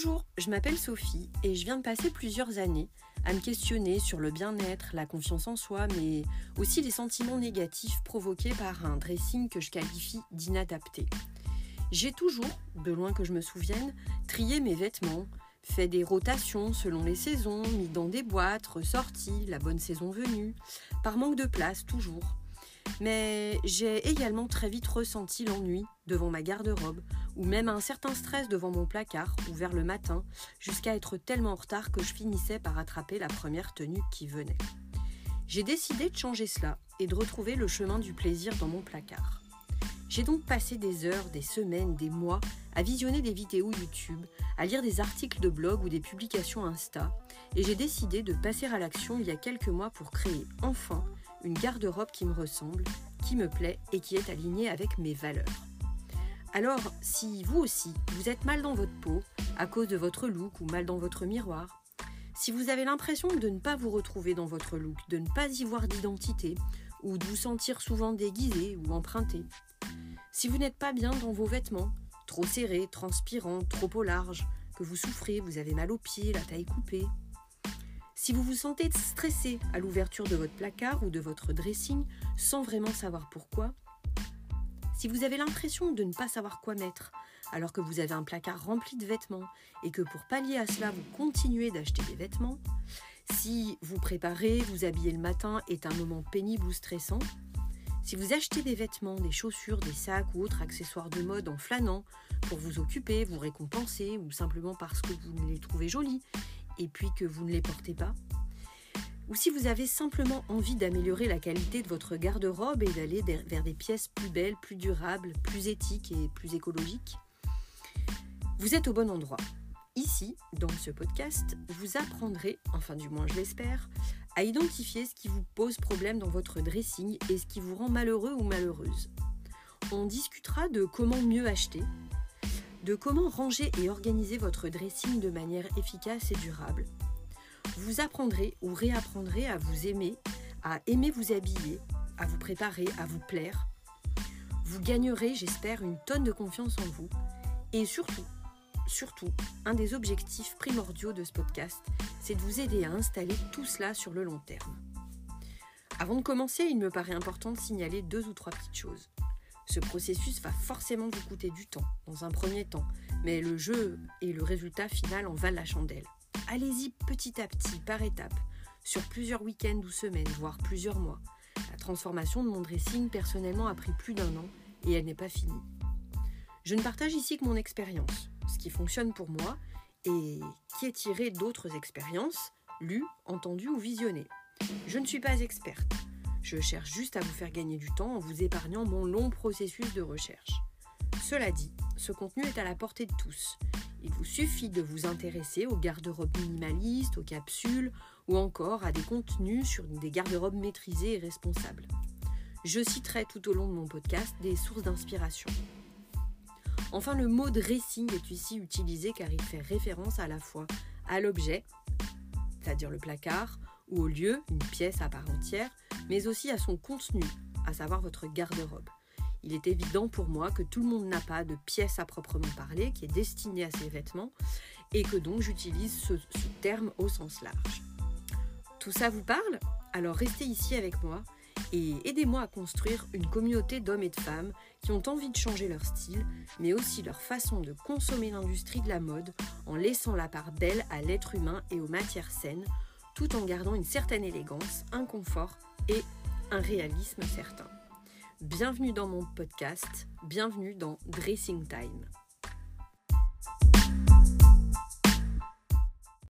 Bonjour, je m'appelle Sophie et je viens de passer plusieurs années à me questionner sur le bien-être, la confiance en soi, mais aussi les sentiments négatifs provoqués par un dressing que je qualifie d'inadapté. J'ai toujours, de loin que je me souvienne, trié mes vêtements, fait des rotations selon les saisons, mis dans des boîtes, ressorti, la bonne saison venue, par manque de place toujours. Mais j'ai également très vite ressenti l'ennui devant ma garde-robe, ou même un certain stress devant mon placard, ouvert le matin, jusqu'à être tellement en retard que je finissais par attraper la première tenue qui venait. J'ai décidé de changer cela et de retrouver le chemin du plaisir dans mon placard. J'ai donc passé des heures, des semaines, des mois à visionner des vidéos YouTube, à lire des articles de blog ou des publications Insta, et j'ai décidé de passer à l'action il y a quelques mois pour créer enfin une garde-robe qui me ressemble, qui me plaît et qui est alignée avec mes valeurs. Alors, si vous aussi, vous êtes mal dans votre peau, à cause de votre look ou mal dans votre miroir, si vous avez l'impression de ne pas vous retrouver dans votre look, de ne pas y voir d'identité, ou de vous sentir souvent déguisé ou emprunté, si vous n'êtes pas bien dans vos vêtements, trop serrés, transpirants, trop au large, que vous souffrez, vous avez mal aux pieds, la taille coupée, si vous vous sentez stressé à l'ouverture de votre placard ou de votre dressing sans vraiment savoir pourquoi, si vous avez l'impression de ne pas savoir quoi mettre alors que vous avez un placard rempli de vêtements et que pour pallier à cela vous continuez d'acheter des vêtements, si vous préparez, vous habiller le matin est un moment pénible ou stressant, si vous achetez des vêtements, des chaussures, des sacs ou autres accessoires de mode en flânant pour vous occuper, vous récompenser ou simplement parce que vous les trouvez jolis et puis que vous ne les portez pas, ou si vous avez simplement envie d'améliorer la qualité de votre garde-robe et d'aller vers des pièces plus belles, plus durables, plus éthiques et plus écologiques, vous êtes au bon endroit. Ici, dans ce podcast, vous apprendrez, enfin du moins je l'espère, à identifier ce qui vous pose problème dans votre dressing et ce qui vous rend malheureux ou malheureuse. On discutera de comment mieux acheter, de comment ranger et organiser votre dressing de manière efficace et durable. Vous apprendrez ou réapprendrez à vous aimer, à aimer vous habiller, à vous préparer, à vous plaire. Vous gagnerez, j'espère, une tonne de confiance en vous et surtout, surtout, un des objectifs primordiaux de ce podcast, c'est de vous aider à installer tout cela sur le long terme. Avant de commencer, il me paraît important de signaler deux ou trois petites choses. Ce processus va forcément vous coûter du temps, dans un premier temps, mais le jeu et le résultat final en valent la chandelle. Allez-y petit à petit, par étapes, sur plusieurs week-ends ou semaines, voire plusieurs mois. La transformation de mon dressing personnellement a pris plus d'un an et elle n'est pas finie. Je ne partage ici que mon expérience ce qui fonctionne pour moi et qui est tiré d'autres expériences, lues, entendues ou visionnées. Je ne suis pas experte. Je cherche juste à vous faire gagner du temps en vous épargnant mon long processus de recherche. Cela dit, ce contenu est à la portée de tous. Il vous suffit de vous intéresser aux garde-robes minimalistes, aux capsules ou encore à des contenus sur des garde-robes maîtrisées et responsables. Je citerai tout au long de mon podcast des sources d'inspiration. Enfin, le mot dressing est ici utilisé car il fait référence à la fois à l'objet, c'est-à-dire le placard, ou au lieu, une pièce à part entière, mais aussi à son contenu, à savoir votre garde-robe. Il est évident pour moi que tout le monde n'a pas de pièce à proprement parler qui est destinée à ses vêtements et que donc j'utilise ce, terme au sens large. Tout ça vous parle? Alors restez ici avec moi et aidez-moi à construire une communauté d'hommes et de femmes qui ont envie de changer leur style, mais aussi leur façon de consommer l'industrie de la mode en laissant la part belle à l'être humain et aux matières saines, tout en gardant une certaine élégance, un confort et un réalisme certain. Bienvenue dans mon podcast, bienvenue dans Dressing Time.